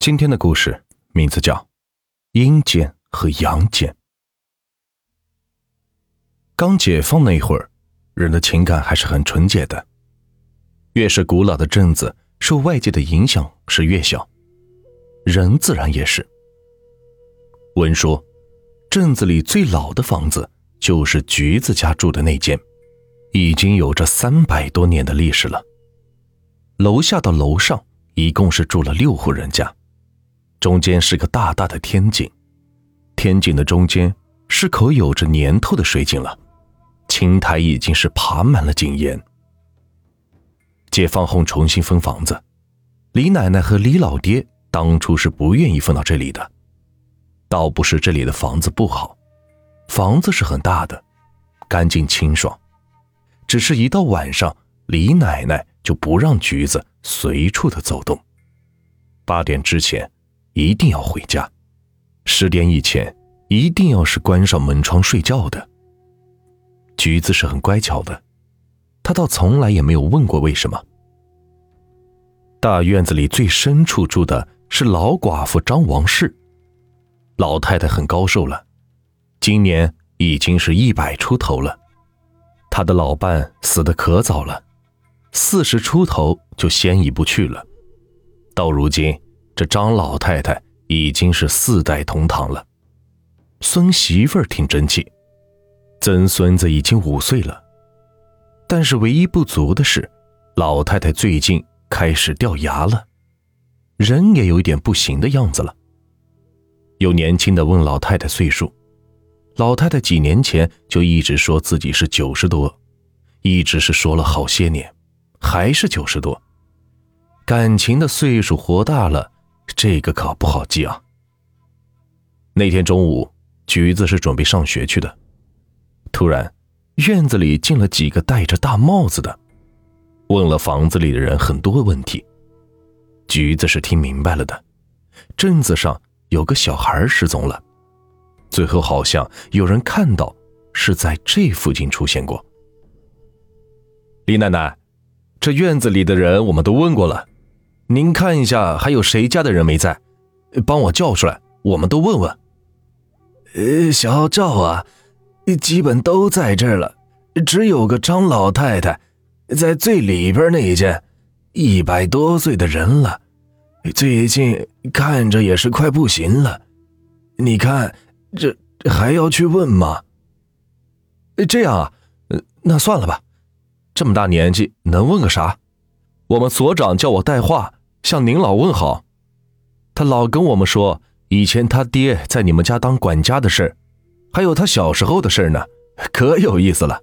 今天的故事名字叫《阴间和阳间》。刚解放那会儿，人的情感还是很纯洁的。越是古老的镇子，受外界的影响是越小，人自然也是。闻说，镇子里最老的房子就是橘子家住的那间，已经有着三百多年的历史了。楼下到楼上一共是住了六户人家，中间是个大大的天井，天井的中间是口有着年头的水井了，青苔已经是爬满了井沿。解放后重新分房子，李奶奶和李老爹当初是不愿意分到这里的。倒不是这里的房子不好，房子是很大的，干净清爽，只是一到晚上，李奶奶就不让橘子随处的走动，八点之前一定要回家，十点以前一定要是关上门窗睡觉的。橘子是很乖巧的，他倒从来也没有问过为什么。大院子里最深处住的是老寡妇张王氏。老太太很高寿了，今年已经是一百出头了。她的老伴死的可早了，四十出头就先一步去了。到如今，这张老太太已经是四代同堂了。孙媳妇儿挺争气，曾孙子已经五岁了。但是唯一不足的是，老太太最近开始掉牙了，人也有一点不行的样子了。有年轻的问老太太岁数，老太太几年前就一直说自己是九十多，一直是说了好些年，还是九十多。感情的岁数活大了，这个可不好记啊。那天中午，橘子是准备上学去的，突然院子里进了几个戴着大帽子的，问了房子里的人很多问题。橘子是听明白了的，镇子上。有个小孩失踪了，最后好像有人看到是在这附近出现过。李奶奶，这院子里的人我们都问过了，您看一下还有谁家的人没在，帮我叫出来，我们都问问。呃，小赵啊，基本都在这儿了，只有个张老太太，在最里边那一间，一百多岁的人了。最近看着也是快不行了，你看这还要去问吗？这样啊，那算了吧，这么大年纪能问个啥？我们所长叫我带话向您老问好，他老跟我们说以前他爹在你们家当管家的事还有他小时候的事呢，可有意思了。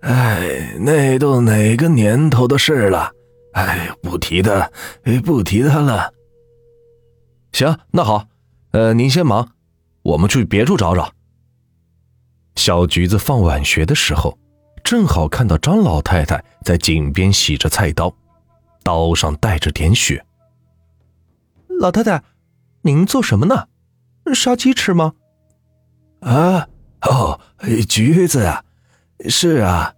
哎，那都哪个年头的事了？哎，不提他，不提他了。行，那好，呃，您先忙，我们去别处找找。小橘子放晚学的时候，正好看到张老太太在井边洗着菜刀，刀上带着点血。老太太，您做什么呢？杀鸡吃吗？啊，哦，橘子啊，是啊，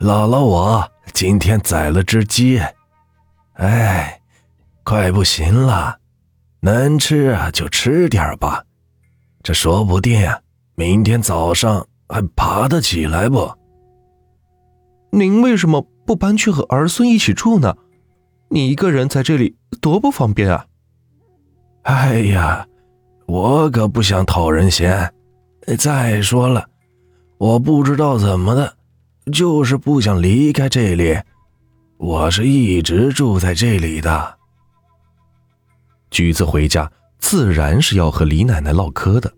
姥姥我今天宰了只鸡。哎，快不行了，能吃啊就吃点吧，这说不定明天早上还爬得起来不？您为什么不搬去和儿孙一起住呢？你一个人在这里多不方便啊！哎呀，我可不想讨人嫌。再说了，我不知道怎么的，就是不想离开这里。我是一直住在这里的。橘子回家自然是要和李奶奶唠嗑的，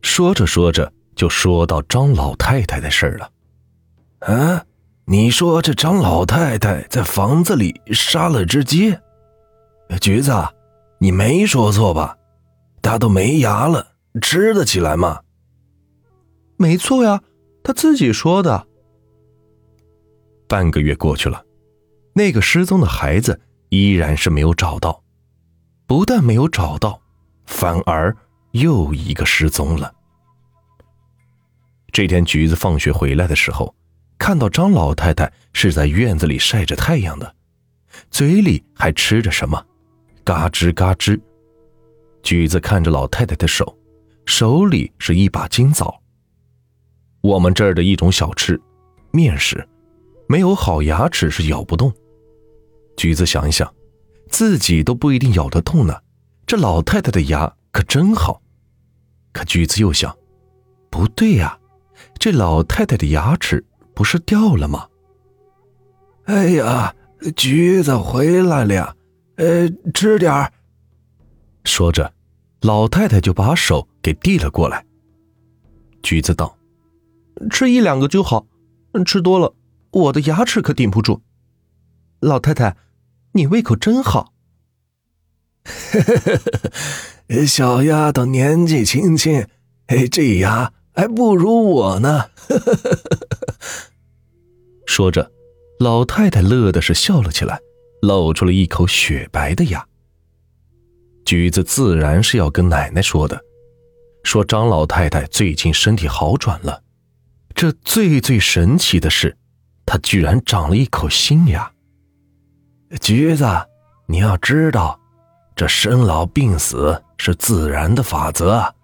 说着说着就说到张老太太的事儿了。啊，你说这张老太太在房子里杀了只鸡？橘子，你没说错吧？她都没牙了，吃得起来吗？没错呀，她自己说的。半个月过去了。那个失踪的孩子依然是没有找到，不但没有找到，反而又一个失踪了。这天，橘子放学回来的时候，看到张老太太是在院子里晒着太阳的，嘴里还吃着什么，嘎吱嘎吱。橘子看着老太太的手，手里是一把金枣。我们这儿的一种小吃，面食，没有好牙齿是咬不动。橘子想一想，自己都不一定咬得动呢，这老太太的牙可真好。可橘子又想，不对呀，这老太太的牙齿不是掉了吗？哎呀，橘子回来了，呃，吃点儿。说着，老太太就把手给递了过来。橘子道：“吃一两个就好，吃多了我的牙齿可顶不住。”老太太，你胃口真好。小丫头年纪轻轻，哎，这牙还不如我呢。说着，老太太乐的是笑了起来，露出了一口雪白的牙。橘子自然是要跟奶奶说的，说张老太太最近身体好转了。这最最神奇的是，她居然长了一口新牙。橘子，你要知道，这生老病死是自然的法则，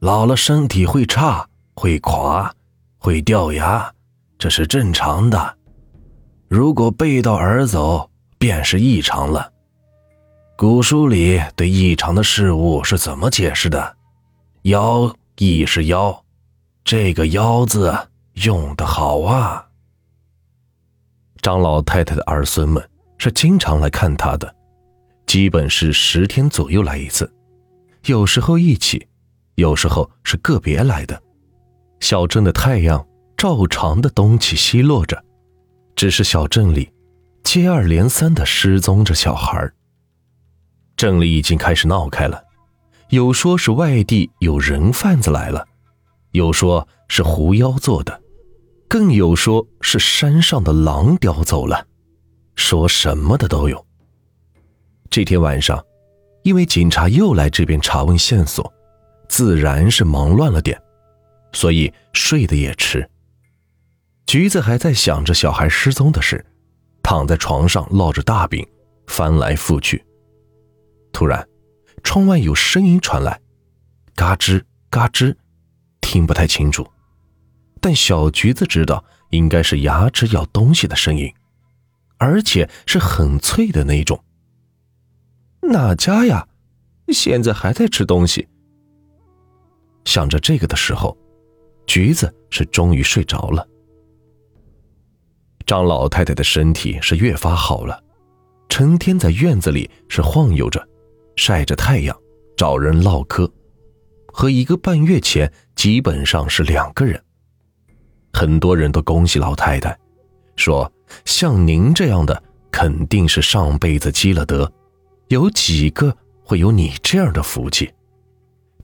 老了身体会差、会垮、会掉牙，这是正常的。如果背道而走，便是异常了。古书里对异常的事物是怎么解释的？“妖亦是妖”，这个“妖”字用得好啊！张老太太的儿孙们是经常来看她的，基本是十天左右来一次，有时候一起，有时候是个别来的。小镇的太阳照常的东起西落着，只是小镇里接二连三的失踪着小孩镇里已经开始闹开了，有说是外地有人贩子来了，有说是狐妖做的，更有说是山上的狼叼走了，说什么的都有。这天晚上，因为警察又来这边查问线索，自然是忙乱了点，所以睡得也迟。橘子还在想着小孩失踪的事，躺在床上烙着大饼，翻来覆去。突然，窗外有声音传来，嘎吱嘎吱，听不太清楚，但小橘子知道应该是牙齿咬东西的声音，而且是很脆的那种。哪家呀？现在还在吃东西？想着这个的时候，橘子是终于睡着了。张老太太的身体是越发好了，成天在院子里是晃悠着。晒着太阳，找人唠嗑，和一个半月前基本上是两个人。很多人都恭喜老太太，说像您这样的肯定是上辈子积了德，有几个会有你这样的福气？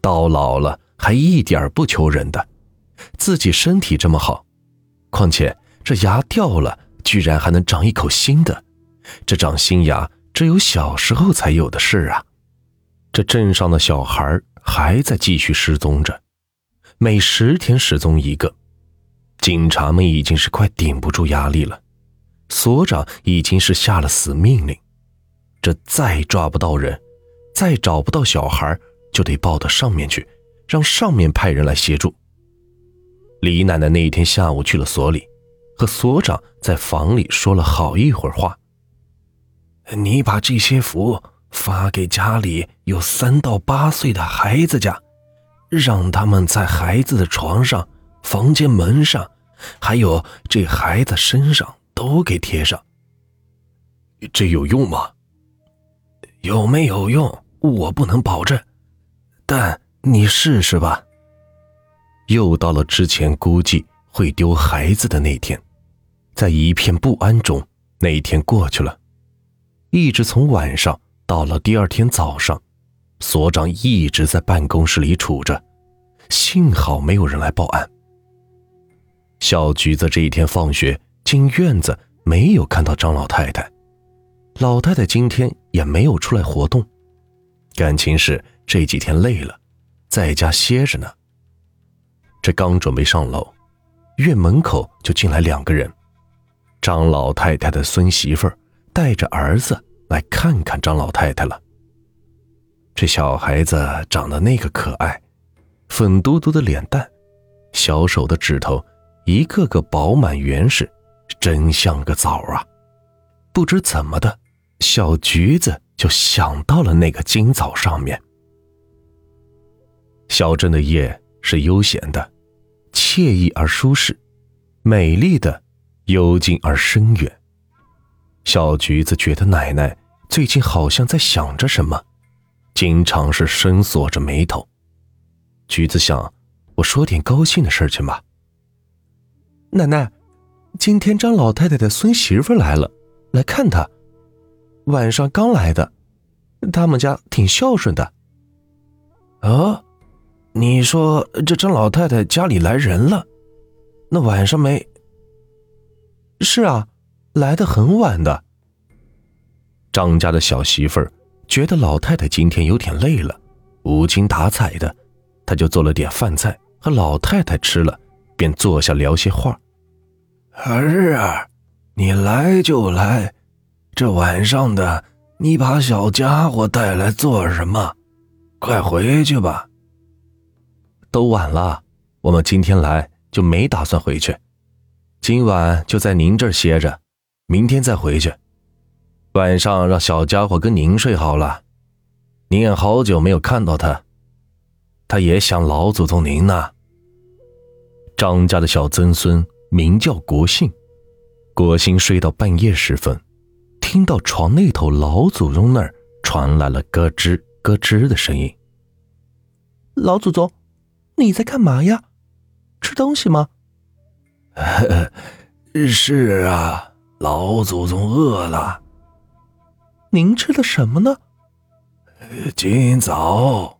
到老了还一点不求人的，自己身体这么好，况且这牙掉了，居然还能长一口新的，这长新牙只有小时候才有的事啊！这镇上的小孩还在继续失踪着，每十天失踪一个，警察们已经是快顶不住压力了。所长已经是下了死命令，这再抓不到人，再找不到小孩，就得报到上面去，让上面派人来协助。李奶奶那一天下午去了所里，和所长在房里说了好一会儿话。你把这些符。发给家里有三到八岁的孩子家，让他们在孩子的床上、房间门上，还有这孩子身上都给贴上。这有用吗？有没有用，我不能保证，但你试试吧。又到了之前估计会丢孩子的那天，在一片不安中，那一天过去了，一直从晚上。到了第二天早上，所长一直在办公室里杵着，幸好没有人来报案。小橘子这一天放学进院子，没有看到张老太太，老太太今天也没有出来活动，感情是这几天累了，在家歇着呢。这刚准备上楼，院门口就进来两个人，张老太太的孙媳妇儿带着儿子。来看看张老太太了。这小孩子长得那个可爱，粉嘟嘟的脸蛋，小手的指头一个个饱满圆实，真像个枣啊！不知怎么的，小橘子就想到了那个金枣上面。小镇的夜是悠闲的，惬意而舒适，美丽的，幽静而深远。小橘子觉得奶奶最近好像在想着什么，经常是深锁着眉头。橘子想，我说点高兴的事去吧。奶奶，今天张老太太的孙媳妇来了，来看她。晚上刚来的，他们家挺孝顺的。啊，你说这张老太太家里来人了？那晚上没？是啊。来的很晚的。张家的小媳妇儿觉得老太太今天有点累了，无精打采的，她就做了点饭菜和老太太吃了，便坐下聊些话。儿啊，你来就来，这晚上的你把小家伙带来做什么？快回去吧。都晚了，我们今天来就没打算回去，今晚就在您这儿歇着。明天再回去，晚上让小家伙跟您睡好了。您也好久没有看到他，他也想老祖宗您呢。张家的小曾孙名叫国兴，国兴睡到半夜时分，听到床那头老祖宗那儿传来了咯吱咯吱的声音。老祖宗，你在干嘛呀？吃东西吗？是啊。老祖宗饿了，您吃的什么呢？今早，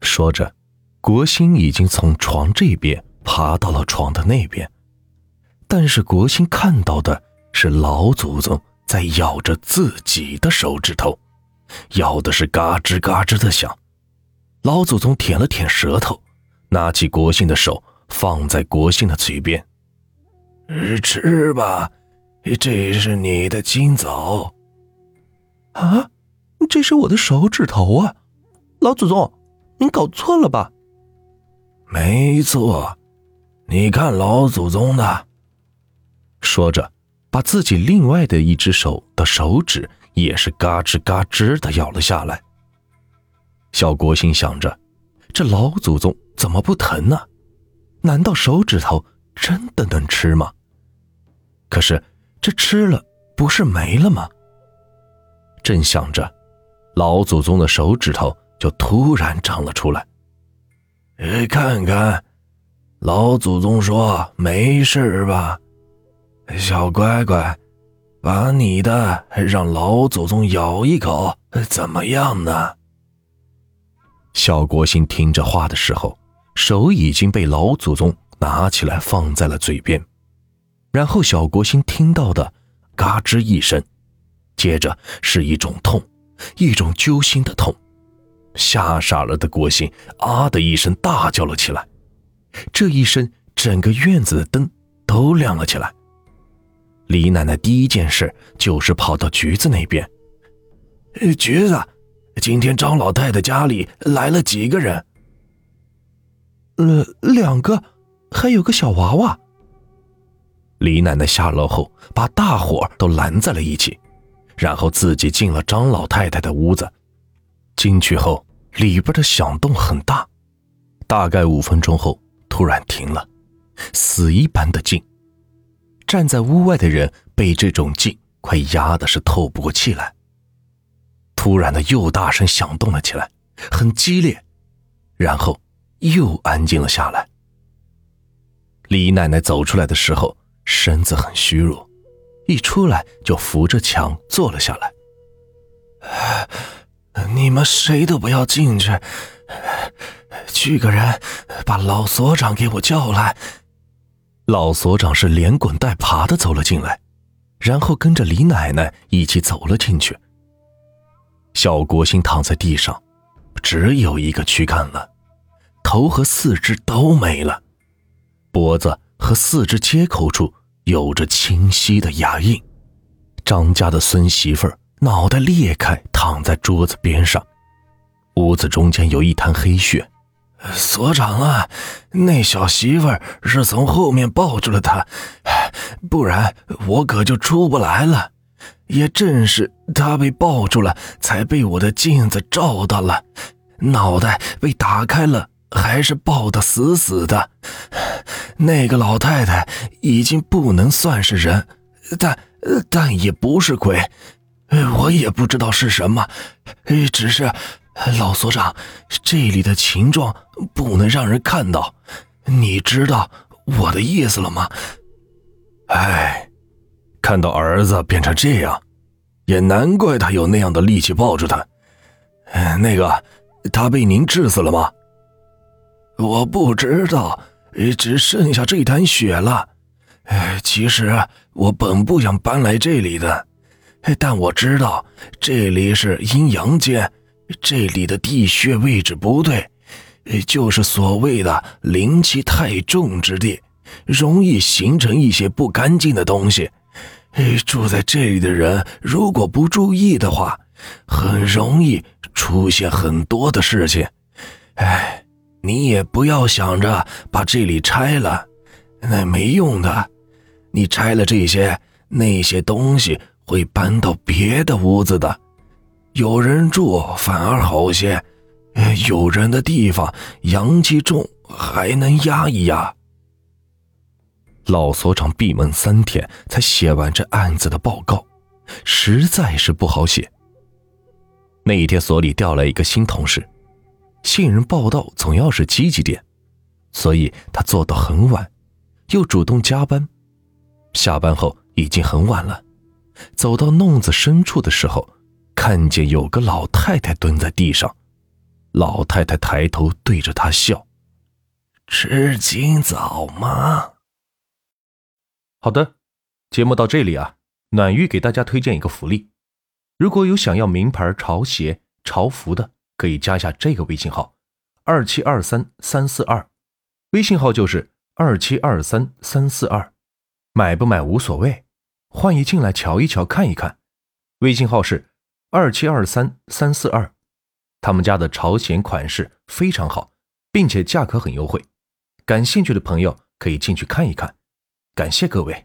说着，国兴已经从床这边爬到了床的那边，但是国兴看到的是老祖宗在咬着自己的手指头，咬的是嘎吱嘎吱的响。老祖宗舔了舔舌头，拿起国兴的手放在国兴的嘴边，吃吧。这是你的金枣，啊，这是我的手指头啊！老祖宗，您搞错了吧？没错，你看老祖宗的。说着，把自己另外的一只手的手指也是嘎吱嘎吱的咬了下来。小国心想着，这老祖宗怎么不疼呢？难道手指头真的能吃吗？可是。这吃了不是没了吗？正想着，老祖宗的手指头就突然长了出来。哎，看看，老祖宗说没事吧？小乖乖，把你的让老祖宗咬一口，怎么样呢？小国兴听着话的时候，手已经被老祖宗拿起来放在了嘴边。然后小国兴听到的“嘎吱”一声，接着是一种痛，一种揪心的痛，吓傻了的国兴啊的一声大叫了起来。这一声，整个院子的灯都亮了起来。李奶奶第一件事就是跑到橘子那边：“橘子，今天张老太太家里来了几个人？”“呃，两个，还有个小娃娃。”李奶奶下楼后，把大伙都拦在了一起，然后自己进了张老太太的屋子。进去后，里边的响动很大，大概五分钟后突然停了，死一般的静。站在屋外的人被这种静快压的是透不过气来。突然的又大声响动了起来，很激烈，然后又安静了下来。李奶奶走出来的时候。身子很虚弱，一出来就扶着墙坐了下来。你们谁都不要进去，去个人把老所长给我叫来。老所长是连滚带爬的走了进来，然后跟着李奶奶一起走了进去。小国兴躺在地上，只有一个躯干了，头和四肢都没了，脖子。和四肢接口处有着清晰的牙印。张家的孙媳妇儿脑袋裂开，躺在桌子边上，屋子中间有一滩黑血。所长啊，那小媳妇儿是从后面抱住了他，不然我可就出不来了。也正是他被抱住了，才被我的镜子照到了，脑袋被打开了，还是抱得死死的。那个老太太已经不能算是人，但但也不是鬼，我也不知道是什么，只是。老所长，这里的情状不能让人看到，你知道我的意思了吗？哎，看到儿子变成这样，也难怪他有那样的力气抱住他。那个，他被您治死了吗？我不知道，只剩下这滩血了。其实我本不想搬来这里的，但我知道这里是阴阳间。这里的地穴位置不对，就是所谓的灵气太重之地，容易形成一些不干净的东西。住在这里的人如果不注意的话，很容易出现很多的事情。哎，你也不要想着把这里拆了，那没用的。你拆了这些，那些东西会搬到别的屋子的。有人住反而好些，有人的地方阳气重，还能压一压。老所长闭门三天才写完这案子的报告，实在是不好写。那一天所里调来一个新同事，新人报道总要是积极点，所以他做到很晚，又主动加班。下班后已经很晚了，走到弄子深处的时候。看见有个老太太蹲在地上，老太太抬头对着他笑：“吃今早吗？”好的，节目到这里啊，暖玉给大家推荐一个福利，如果有想要名牌潮鞋、潮服的，可以加一下这个微信号：二七二三三四二，微信号就是二七二三三四二，买不买无所谓，欢迎进来瞧一瞧、看一看，微信号是。二七二三三四二，他们家的朝鲜款式非常好，并且价格很优惠，感兴趣的朋友可以进去看一看。感谢各位。